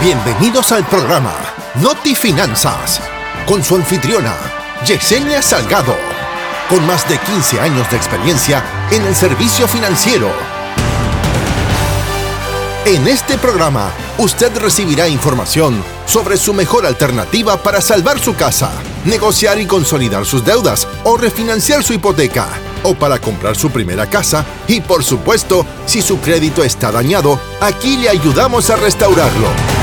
Bienvenidos al programa Noti Finanzas con su anfitriona Yesenia Salgado, con más de 15 años de experiencia en el servicio financiero. En este programa, usted recibirá información sobre su mejor alternativa para salvar su casa, negociar y consolidar sus deudas o refinanciar su hipoteca o para comprar su primera casa y por supuesto, si su crédito está dañado, aquí le ayudamos a restaurarlo.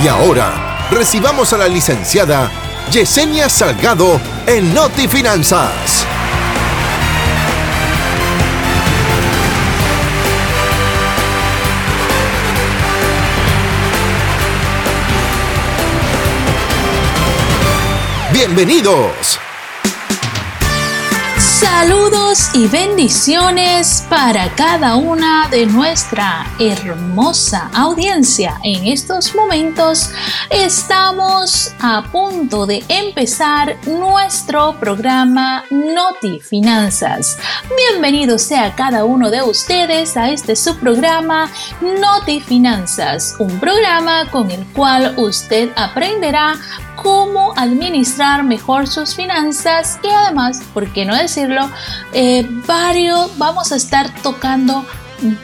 Y ahora, recibamos a la licenciada Yesenia Salgado en Noti Finanzas. Bienvenidos. Saludos y bendiciones para cada una de nuestra hermosa audiencia. En estos momentos estamos a punto de empezar nuestro programa Noti Finanzas. Bienvenido sea cada uno de ustedes a este subprograma Noti Finanzas, un programa con el cual usted aprenderá cómo administrar mejor sus finanzas y además, ¿por qué no decirlo? Eh, varios, vamos a estar tocando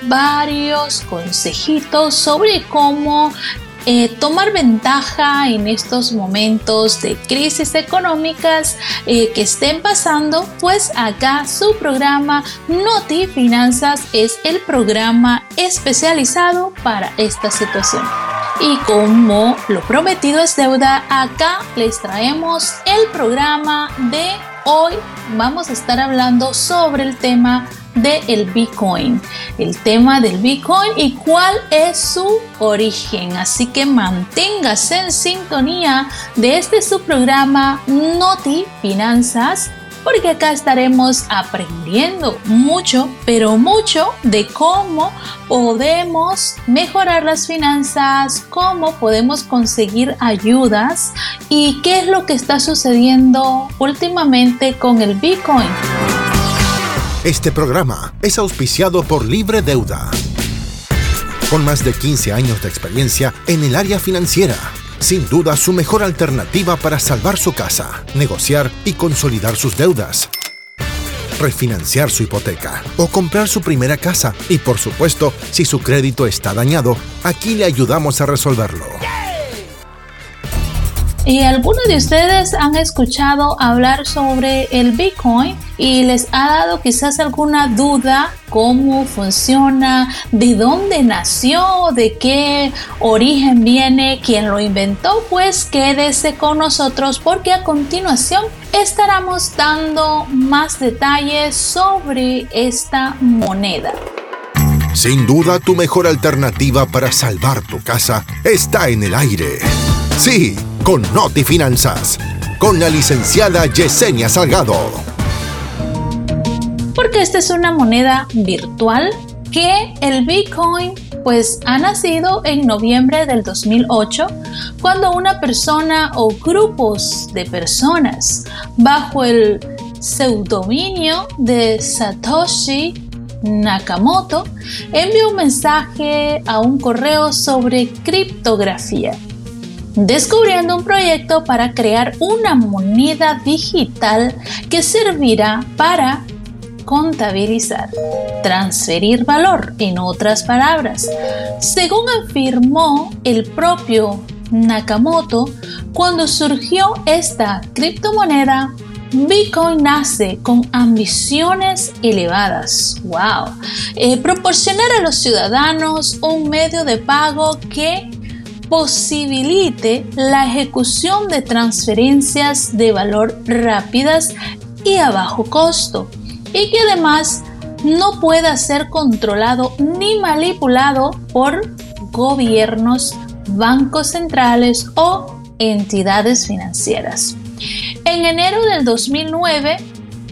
varios consejitos sobre cómo eh, tomar ventaja en estos momentos de crisis económicas eh, que estén pasando, pues acá su programa Noti Finanzas es el programa especializado para esta situación. Y como lo prometido es deuda, acá les traemos el programa de hoy. Vamos a estar hablando sobre el tema del Bitcoin, el tema del Bitcoin y cuál es su origen. Así que manténgase en sintonía de este su programa Noti Finanzas porque acá estaremos aprendiendo mucho, pero mucho de cómo podemos mejorar las finanzas, cómo podemos conseguir ayudas y qué es lo que está sucediendo últimamente con el Bitcoin. Este programa es auspiciado por Libre Deuda. Con más de 15 años de experiencia en el área financiera sin duda su mejor alternativa para salvar su casa, negociar y consolidar sus deudas, refinanciar su hipoteca o comprar su primera casa. Y por supuesto, si su crédito está dañado, aquí le ayudamos a resolverlo. ¿Y algunos de ustedes han escuchado hablar sobre el Bitcoin y les ha dado quizás alguna duda cómo funciona, de dónde nació, de qué origen viene, quién lo inventó? Pues quédese con nosotros porque a continuación estaremos dando más detalles sobre esta moneda. Sin duda tu mejor alternativa para salvar tu casa está en el aire. Sí con Noti Finanzas, con la licenciada Yesenia Salgado. Porque esta es una moneda virtual que el Bitcoin pues ha nacido en noviembre del 2008 cuando una persona o grupos de personas bajo el pseudominio de Satoshi Nakamoto envió un mensaje a un correo sobre criptografía descubriendo un proyecto para crear una moneda digital que servirá para contabilizar, transferir valor, en otras palabras. Según afirmó el propio Nakamoto, cuando surgió esta criptomoneda, Bitcoin nace con ambiciones elevadas. ¡Wow! Eh, proporcionar a los ciudadanos un medio de pago que posibilite la ejecución de transferencias de valor rápidas y a bajo costo y que además no pueda ser controlado ni manipulado por gobiernos, bancos centrales o entidades financieras. En enero del 2009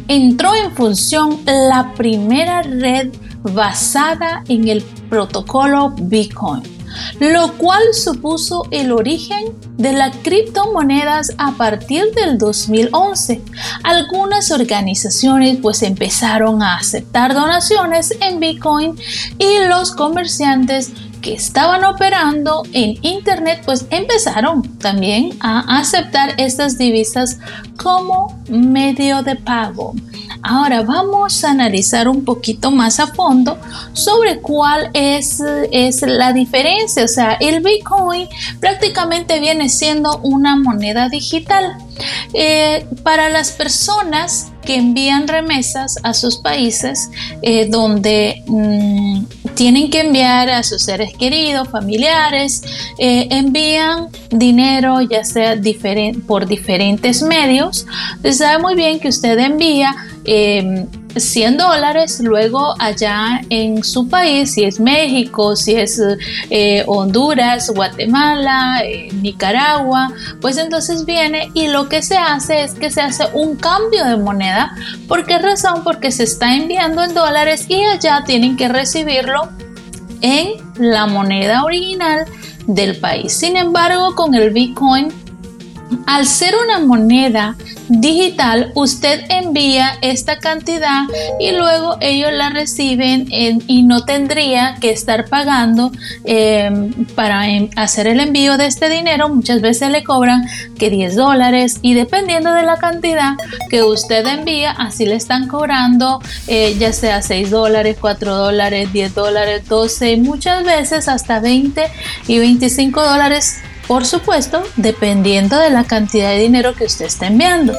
entró en función la primera red basada en el protocolo Bitcoin lo cual supuso el origen de las criptomonedas a partir del 2011. Algunas organizaciones pues empezaron a aceptar donaciones en Bitcoin y los comerciantes que estaban operando en Internet pues empezaron también a aceptar estas divisas como medio de pago. Ahora vamos a analizar un poquito más a fondo sobre cuál es, es la diferencia. O sea, el Bitcoin prácticamente viene siendo una moneda digital. Eh, para las personas que envían remesas a sus países eh, donde mm, tienen que enviar a sus seres queridos, familiares, eh, envían dinero ya sea por diferentes medios. Se sabe muy bien que usted envía 100 em, dólares, luego allá en su país, si es México, si es eh, Honduras, Guatemala, eh, Nicaragua, pues entonces viene y lo que se hace es que se hace un cambio de moneda. ¿Por qué razón? Porque se está enviando en dólares y allá tienen que recibirlo en la moneda original del país. Sin embargo, con el Bitcoin, al ser una moneda digital, usted envía esta cantidad y luego ellos la reciben y no tendría que estar pagando em, para em, hacer el envío de este dinero. Muchas veces le cobran que 10 dólares y dependiendo de la cantidad que usted envía, así le están cobrando eh, ya sea 6 dólares, 4 dólares, 10 dólares, 12, muchas veces hasta 20 y 25 dólares por supuesto, dependiendo de la cantidad de dinero que usted está enviando.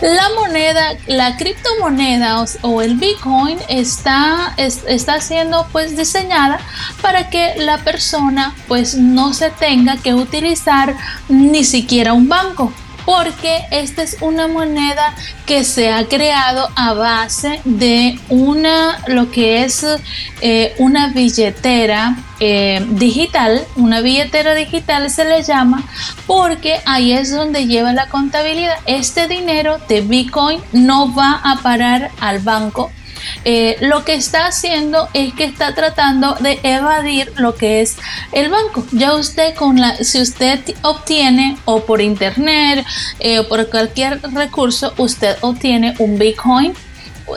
La moneda, la criptomoneda o, el Bitcoin está, está siendo pues diseñada para que la persona pues no se tenga que utilizar ni siquiera un banco porque esta es una moneda que se ha creado a base de una, lo que es eh, una billetera eh, digital, una billetera digital se le llama, porque ahí es donde lleva la contabilidad. Este dinero de Bitcoin no va a parar al banco eh, lo que está haciendo es que está tratando de evadir lo que es el banco. Ya usted si usted obtiene o por internet eh, o por cualquier recurso, usted obtiene un Bitcoin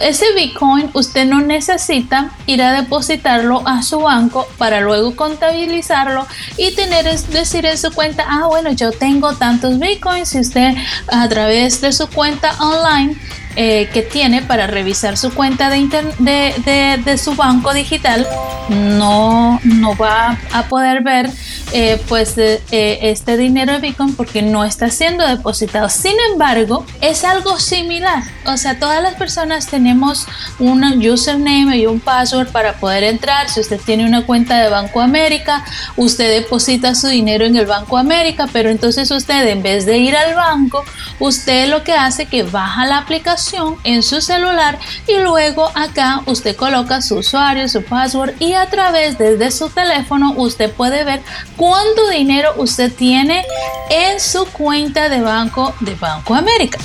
ese Bitcoin usted no necesita ir a depositarlo a su banco para luego contabilizarlo y tener decir en su cuenta, ah bueno, yo tengo tantos Bitcoins y usted a través de su cuenta online eh, que tiene para revisar su cuenta de, de, de, su banco digital no, no va a poder ver eh, pues eh, este dinero de Bitcoin porque no está siendo depositado. Sin embargo, es algo similar. O sea, todas las personas tenemos un username y un password para poder entrar. Si usted tiene una cuenta de Banco América, usted deposita su dinero en el Banco América, pero entonces usted en vez de ir al banco, usted lo que hace es que baja la aplicación en su celular y luego acá usted coloca su usuario, su password y a través desde su teléfono usted puede ver cuánto dinero usted tiene en su cuenta de banco de Banco América.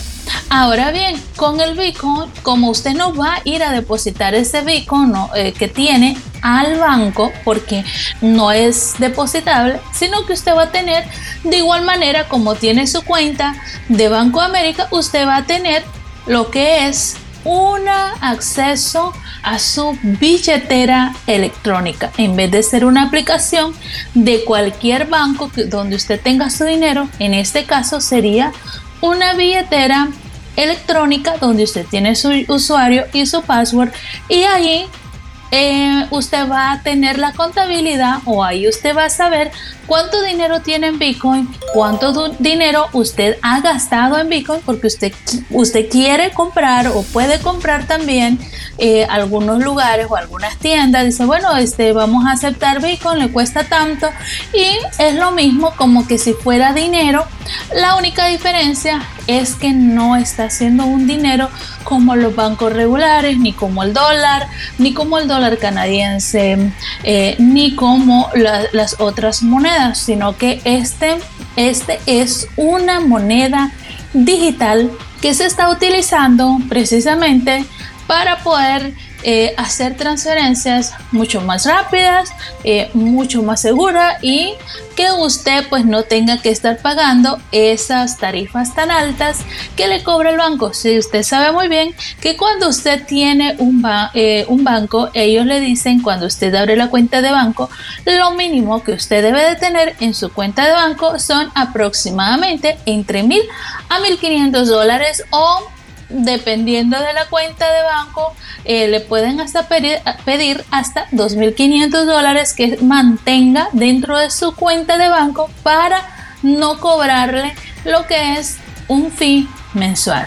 Ahora bien, con el Bitcoin, como usted no va a ir a depositar ese Bitcoin eh, que tiene al banco porque no es depositable, sino que usted va a tener de igual manera como tiene su cuenta de Banco América, usted va a tener lo que es un acceso a su billetera electrónica. En vez de ser una aplicación de cualquier banco donde usted tenga su dinero en este caso sería una billetera electrónica donde usted tiene su usuario y su password. Y ahí eh, usted va a tener la contabilidad o ahí usted va a saber cuánto dinero tiene en Bitcoin, cuánto dinero usted ha gastado en Bitcoin, porque usted, usted quiere comprar o puede comprar también eh, algunos lugares o algunas tiendas. Dice, bueno, este, vamos a aceptar Bitcoin, le cuesta tanto y es lo mismo como que si fuera dinero. La única diferencia es que no está haciendo un dinero como los bancos regulares, ni como el dólar, ni como el dólar canadiense, eh, ni como las otras monedas, sino que este, este es una moneda digital que se está utilizando precisamente para poder eh, hacer transferencias mucho más rápidas, eh, mucho más seguras y que usted pues no tenga que estar pagando esas tarifas tan altas que le cobra el banco. Si usted sabe muy bien que cuando usted tiene un, eh, un banco, ellos le dicen cuando usted abre la cuenta de banco, lo mínimo que usted debe de tener en su cuenta de banco son aproximadamente entre mil a 1.500 dólares o dependiendo de la cuenta de banco, eh, le pueden hasta pedir, pedir hasta 2.500 dólares que mantenga dentro de su cuenta de banco para no cobrarle lo que es un fee mensual.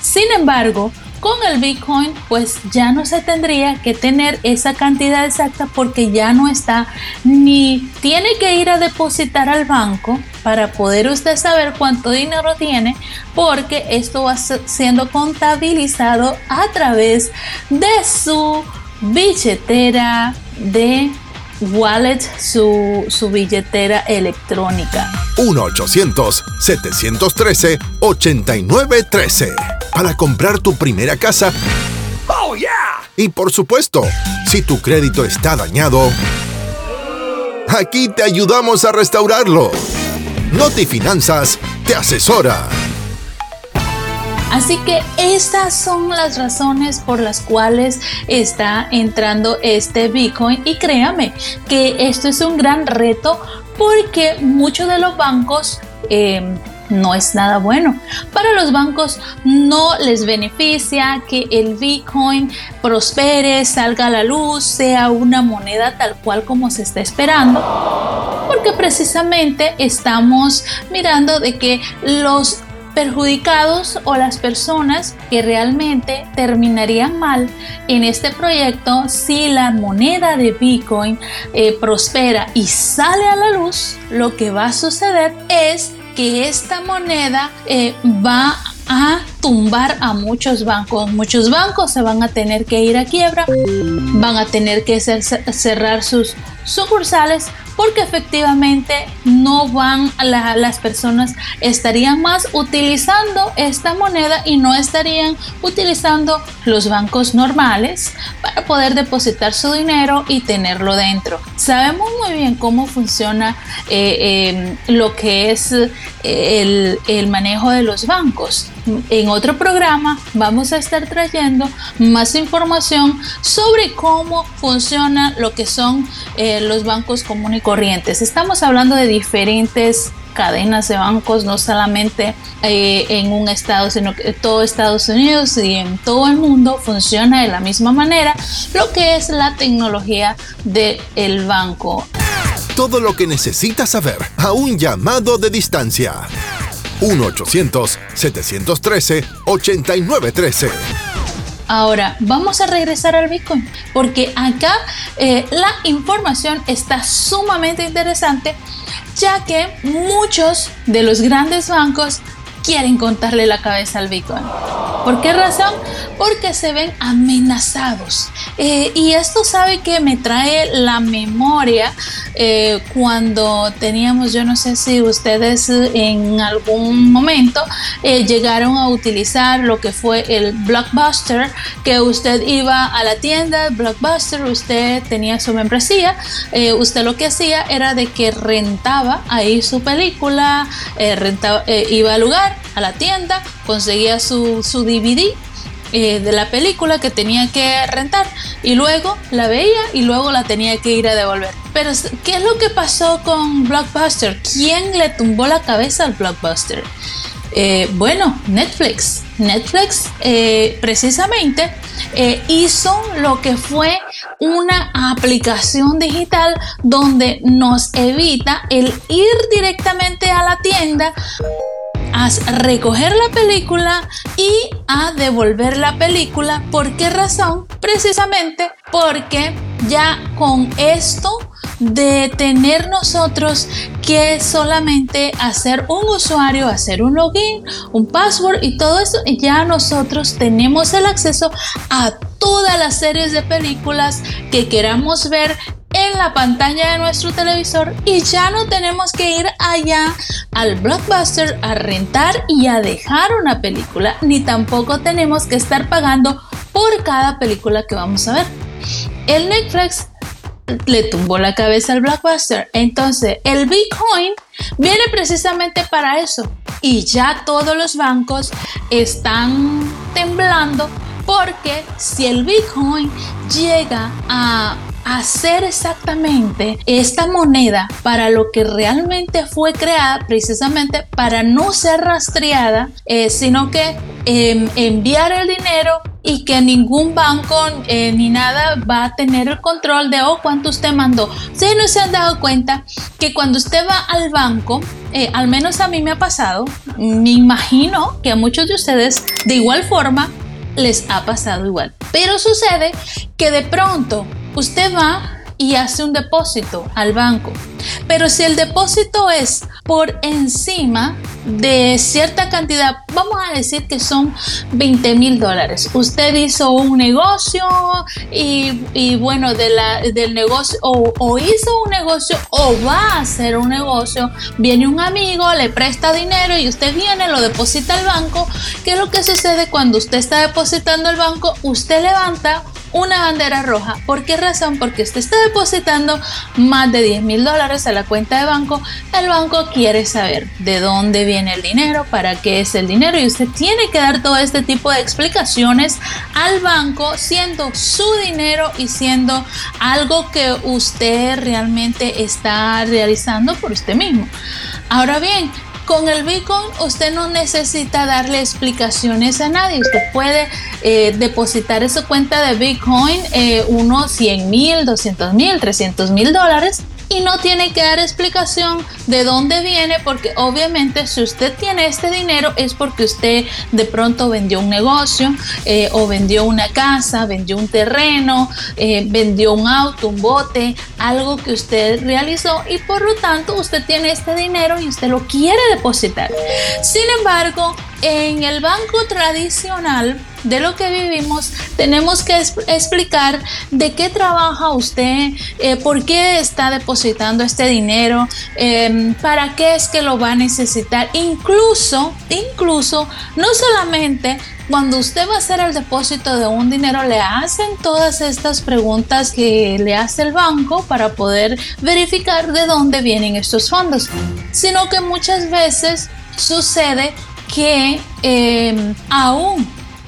Sin embargo, con el Bitcoin pues ya no se tendría que tener esa cantidad exacta porque ya no está ni tiene que ir a depositar al banco para poder usted saber cuánto dinero tiene porque esto va siendo contabilizado a través de su billetera de wallet, su, su billetera electrónica. 1-800-713-8913 para comprar tu primera casa. ¡Oh, yeah! Y por supuesto, si tu crédito está dañado, aquí te ayudamos a restaurarlo. Notifinanzas te asesora. Así que estas son las razones por las cuales está entrando este Bitcoin y créame que esto es un gran reto porque muchos de los bancos eh, no es nada bueno. Para los bancos no les beneficia que el Bitcoin prospere, salga a la luz, sea una moneda tal cual como se está esperando, porque precisamente estamos mirando de que los perjudicados o las personas que realmente terminarían mal en este proyecto si la moneda de Bitcoin eh, prospera y sale a la luz, lo que va a suceder es que esta moneda eh, va a tumbar a muchos bancos. Muchos bancos se van a tener que ir a quiebra, van a tener que cerrar sus sucursales porque efectivamente no van las personas estarían más utilizando esta moneda y no estarían utilizando los bancos normales para poder depositar su dinero y tenerlo dentro. Sabemos muy bien cómo funciona eh, em, lo que es eh, el manejo de los bancos. En otro programa vamos a estar trayendo más información sobre cómo funciona lo que son eh, los bancos comunes y corrientes. Estamos hablando de diferentes cadenas de bancos, no solamente eh, en un estado, sino que todo Estados Unidos y en todo el mundo funciona de la misma manera lo que es la tecnología del banco. Todo lo que necesitas saber a un llamado de distancia. 1-800-713-8913. Ahora, vamos a regresar al Bitcoin, porque acá eh, la información está sumamente interesante, ya que muchos de los grandes bancos quieren contarle la cabeza al Bitcoin. ¿Por qué razón? Porque se ven amenazados. Eh, y esto sabe que me trae la memoria eh, cuando teníamos, yo no sé si ustedes en algún momento eh, llegaron a utilizar lo que fue el blockbuster, que usted iba a la tienda blockbuster, usted tenía su membresía, usted lo que hacía era de que rentaba ahí su película, rentaba, iba al lugar, a la tienda, conseguía su, su DVD eh, de la película que tenía que rentar y luego la veía y luego la tenía que ir a devolver. Pero, ¿qué es lo que pasó con Blockbuster? ¿Quién le tumbó la cabeza al Blockbuster? Eh, bueno, Netflix. Netflix eh, precisamente hizo lo que fue una aplicación digital donde nos evita el ir directamente a la tienda a recoger la película y a devolver la película. ¿Por qué razón? Precisamente porque ya con esto de tener nosotros que solamente hacer un usuario, hacer un login, un password y todo eso, ya nosotros tenemos el acceso a todas las series de películas que queramos ver en la pantalla de nuestro televisor y ya no tenemos que ir allá al blockbuster a rentar y a dejar una película, ni tampoco tenemos que estar pagando por cada película que vamos a ver. El Netflix le tumbó la cabeza al Blockbuster. Entonces, el Bitcoin viene precisamente para eso. Y ya todos los bancos están temblando porque si el Bitcoin llega a hacer exactamente esta moneda para lo que realmente fue creada, precisamente para no ser rastreada, eh, sino que em, enviar el dinero y que ningún banco eh, ni nada va a tener el control de oh, cuánto usted mandó. Si no se han dado cuenta que cuando usted va al banco, eh, al menos a mí me ha pasado, me imagino que a muchos de ustedes de igual forma les ha pasado igual. Pero sucede que de pronto usted va y hace un depósito al banco. Pero si el depósito es por encima de cierta cantidad, vamos a decir que son 20 mil dólares. Usted hizo un negocio y, bueno, del negocio o, o, hizo un negocio o va a hacer un negocio, viene un amigo, le presta dinero y usted viene, lo deposita al banco. ¿Qué es lo que sucede cuando usted está depositando al banco? Usted levanta una bandera roja. ¿Por qué razón? Porque usted está depositando más de 10 mil dólares a la cuenta de banco. El banco quiere saber de dónde viene el dinero, para qué es el dinero y usted tiene que dar todo este tipo de explicaciones al banco siendo su dinero y siendo algo que usted realmente está realizando por usted mismo. Ahora bien, con el Bitcoin usted no necesita darle explicaciones a nadie. Usted puede eh, depositar en su cuenta de Bitcoin eh, unos 100 mil, 200 mil, 300 mil dólares y no tiene que dar explicación de dónde viene porque obviamente si usted tiene este dinero es porque usted de pronto vendió un negocio eh, o vendió una casa, vendió un terreno, eh, vendió un auto, un bote, algo que usted realizó y por lo tanto usted tiene este dinero y usted lo quiere depositar. Sin embargo, en el banco tradicional de lo que vivimos, tenemos que explicar de qué trabaja usted, eh, por qué está depositando este dinero, em, para qué es que lo va a necesitar. Incluso, incluso, no solamente cuando usted va a hacer el depósito de un dinero, le hacen todas estas preguntas que le hace el banco para poder verificar de dónde vienen estos fondos, sino que muchas veces sucede que eh, aún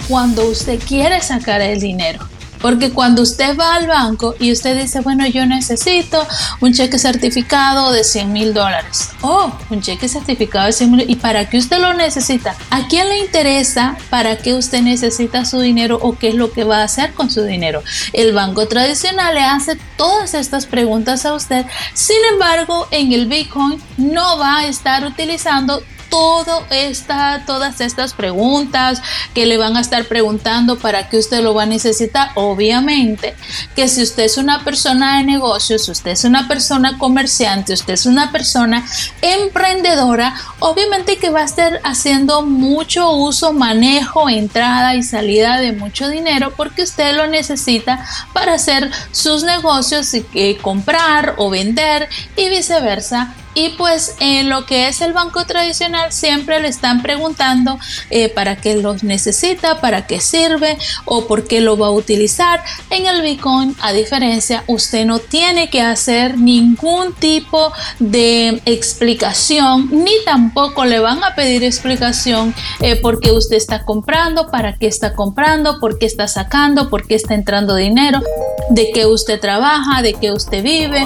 cuando usted quiere sacar el dinero, porque cuando usted va al banco y usted dice, bueno, yo necesito un cheque certificado de 100 mil dólares. Oh, un cheque certificado de 100 mil. ¿Y para qué usted lo necesita? ¿A quién le interesa para qué usted necesita su dinero o qué es lo que va a hacer con su dinero? El banco tradicional le hace todas estas preguntas a usted. Sin embargo, en el Bitcoin no va a estar utilizando todo esta, todas estas preguntas que le van a estar preguntando para qué usted lo va a necesitar. Obviamente que si usted es una persona de negocios, usted es una persona comerciante, usted es una persona emprendedora, obviamente que va a estar haciendo mucho uso, manejo, entrada y salida de mucho dinero porque usted lo necesita para hacer sus negocios y eh, comprar o vender y viceversa y pues en lo que es el banco tradicional siempre le están preguntando eh, para qué los necesita, para qué sirve o por qué lo va a utilizar. En el Bitcoin, a diferencia, usted no tiene que hacer ningún tipo de explicación ni tampoco le van a pedir explicación eh, por qué usted está comprando, para qué está comprando, por qué está sacando, por qué está entrando dinero, de qué usted trabaja, de qué usted vive.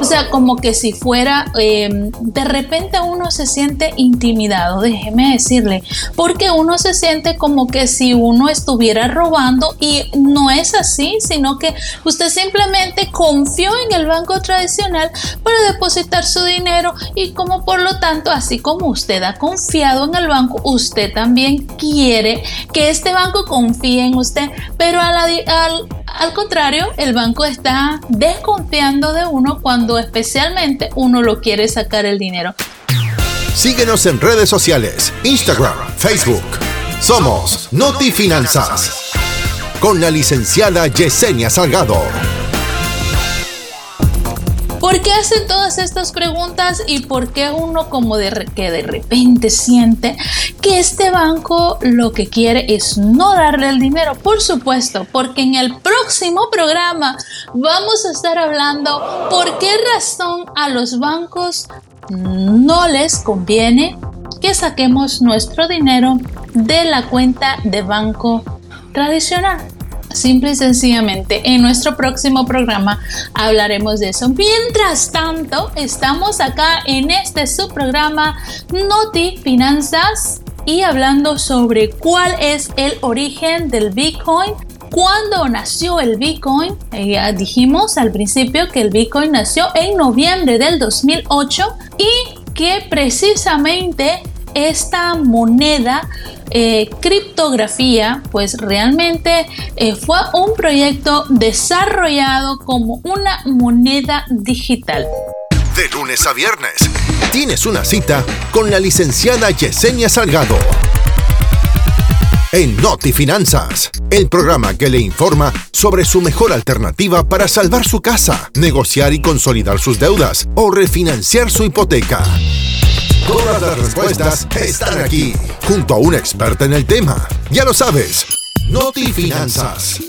O sea, como que si fuera... Eh, de repente uno se siente intimidado, déjeme decirle, porque uno se siente como que si uno estuviera robando y no es así, sino que usted simplemente confió en el banco tradicional para depositar su dinero y como por lo tanto, así como usted ha confiado en el banco, usted también quiere que este banco confíe en usted, pero al, al contrario, el banco está desconfiando de uno cuando especialmente uno lo quiere sacar el dinero. Síguenos en redes sociales, Instagram, Facebook. Somos Noti Finanzas. Con la licenciada Yesenia Salgado. ¿Por qué hacen todas estas preguntas y por qué uno como de que de repente siente que este banco lo que quiere es no darle el dinero? Por supuesto, porque en el próximo programa vamos a estar hablando por qué razón a los bancos no les conviene que saquemos nuestro dinero de la cuenta de banco tradicional. Simple y sencillamente, en nuestro próximo programa hablaremos de eso. Mientras tanto, estamos acá en este subprograma Noti Finanzas y hablando sobre cuál es el origen del Bitcoin. ¿Cuándo nació el Bitcoin? Eh, ya dijimos al principio que el Bitcoin nació en noviembre del 2008 y que precisamente esta moneda eh, criptografía, pues realmente eh, fue un proyecto desarrollado como una moneda digital. De lunes a viernes, tienes una cita con la licenciada Yesenia Salgado. En Noti Finanzas, el programa que le informa sobre su mejor alternativa para salvar su casa, negociar y consolidar sus deudas o refinanciar su hipoteca. Todas las respuestas están aquí, junto a un experta en el tema. Ya lo sabes, Noti Finanzas.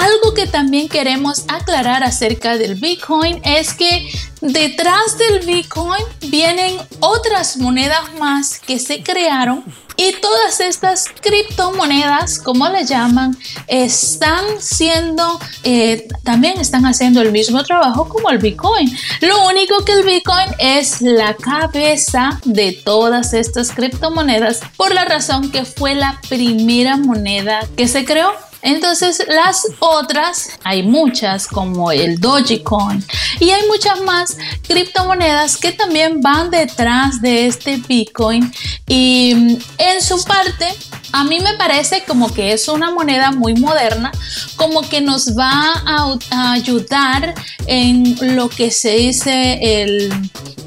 Algo que también queremos aclarar acerca del Bitcoin es que detrás del Bitcoin vienen otras monedas más que se crearon y todas estas criptomonedas, como le llaman, están siendo, eh, también están haciendo el mismo trabajo como el Bitcoin. Lo único que el Bitcoin es la cabeza de todas estas criptomonedas por la razón que fue la primera moneda que se creó. Entonces las otras, hay muchas como el Dogecoin y hay muchas más criptomonedas que también van detrás de este Bitcoin y en su parte a mí me parece como que es una moneda muy moderna, como que nos va a, ayudar en lo que se dice el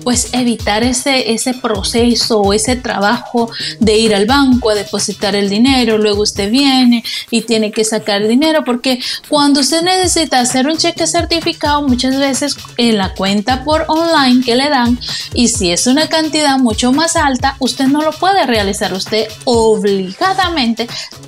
pues evitar ese, ese proceso o ese trabajo de ir al banco a depositar el dinero, luego usted viene y tiene que sacar dinero, porque cuando usted necesita hacer un cheque certificado, muchas veces en la cuenta por online que le dan, y si es una cantidad mucho más alta, usted no lo puede realizar, usted obliga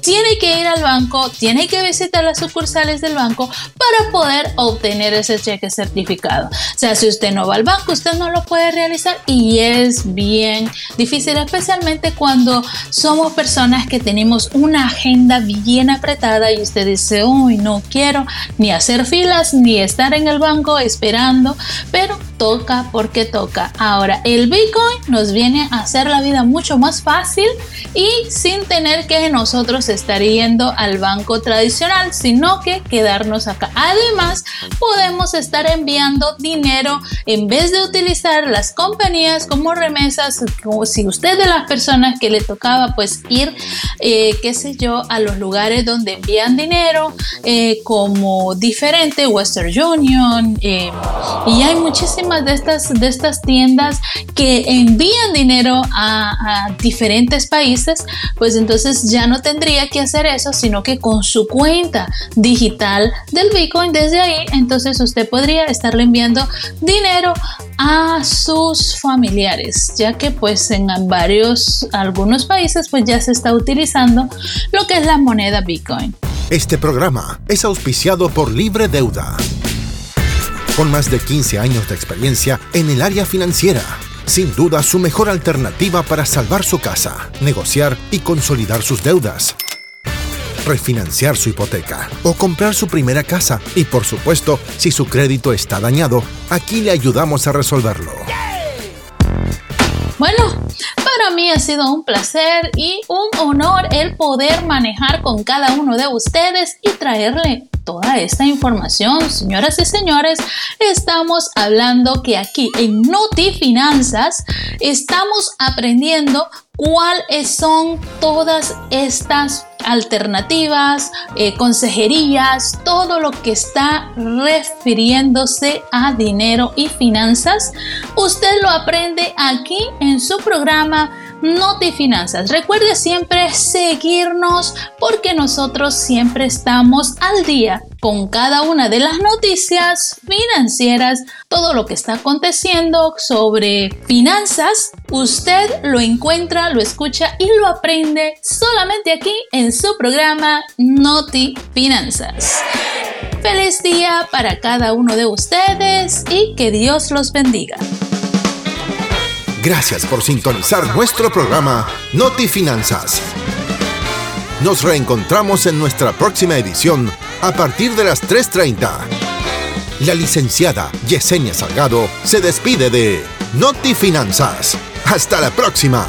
tiene que ir al banco, tiene que visitar las sucursales del banco para poder obtener ese cheque certificado. O sea, si usted no va al banco, usted no lo puede realizar y es bien difícil, especialmente cuando somos personas que tenemos una agenda bien apretada y usted dice, uy, no quiero ni hacer filas ni estar en el banco esperando, pero toca porque toca. Ahora, el Bitcoin nos viene a hacer la vida mucho más fácil y sin tener que nosotros estar yendo al banco tradicional, sino que quedarnos acá. Además, podemos estar enviando dinero en vez de utilizar las compañías como remesas, como si usted de las personas que le tocaba pues ir, eh, qué sé yo, a los lugares donde envían dinero, eh, como diferente, Western Union, eh, y hay muchísimas de estas, de estas tiendas que envían dinero a, a diferentes países, pues entonces ya no tendría que hacer eso, sino que con su cuenta digital del Bitcoin desde ahí, entonces usted podría estarle enviando dinero a sus familiares, ya que pues en varios, algunos países pues ya se está utilizando lo que es la moneda Bitcoin. Este programa es auspiciado por Libre Deuda. Con más de 15 años de experiencia en el área financiera sin duda su mejor alternativa para salvar su casa, negociar y consolidar sus deudas, refinanciar su hipoteca o comprar su primera casa. Y por supuesto, si su crédito está dañado, aquí le ayudamos a resolverlo. Bueno, para mí ha sido un placer y un honor el poder manejar con cada uno de ustedes y traerle toda esta información, señoras y señores, estamos hablando que aquí en Noti Finanzas estamos aprendiendo cuáles son todas estas alternativas, eh, consejerías, todo lo que está refiriéndose a dinero y finanzas. Usted lo aprende aquí en su programa Notifinanzas. Recuerde siempre seguirnos porque nosotros siempre estamos al día con cada una de las noticias financieras, todo lo que está aconteciendo sobre finanzas. Usted lo encuentra, lo escucha y lo aprende solamente aquí en su programa Noti Finanzas. Feliz día para cada uno de ustedes y que Dios los bendiga. Gracias por sintonizar nuestro programa Noti Finanzas. Nos reencontramos en nuestra próxima edición a partir de las 3.30. La licenciada Yesenia Salgado se despide de Noti Finanzas. Hasta la próxima.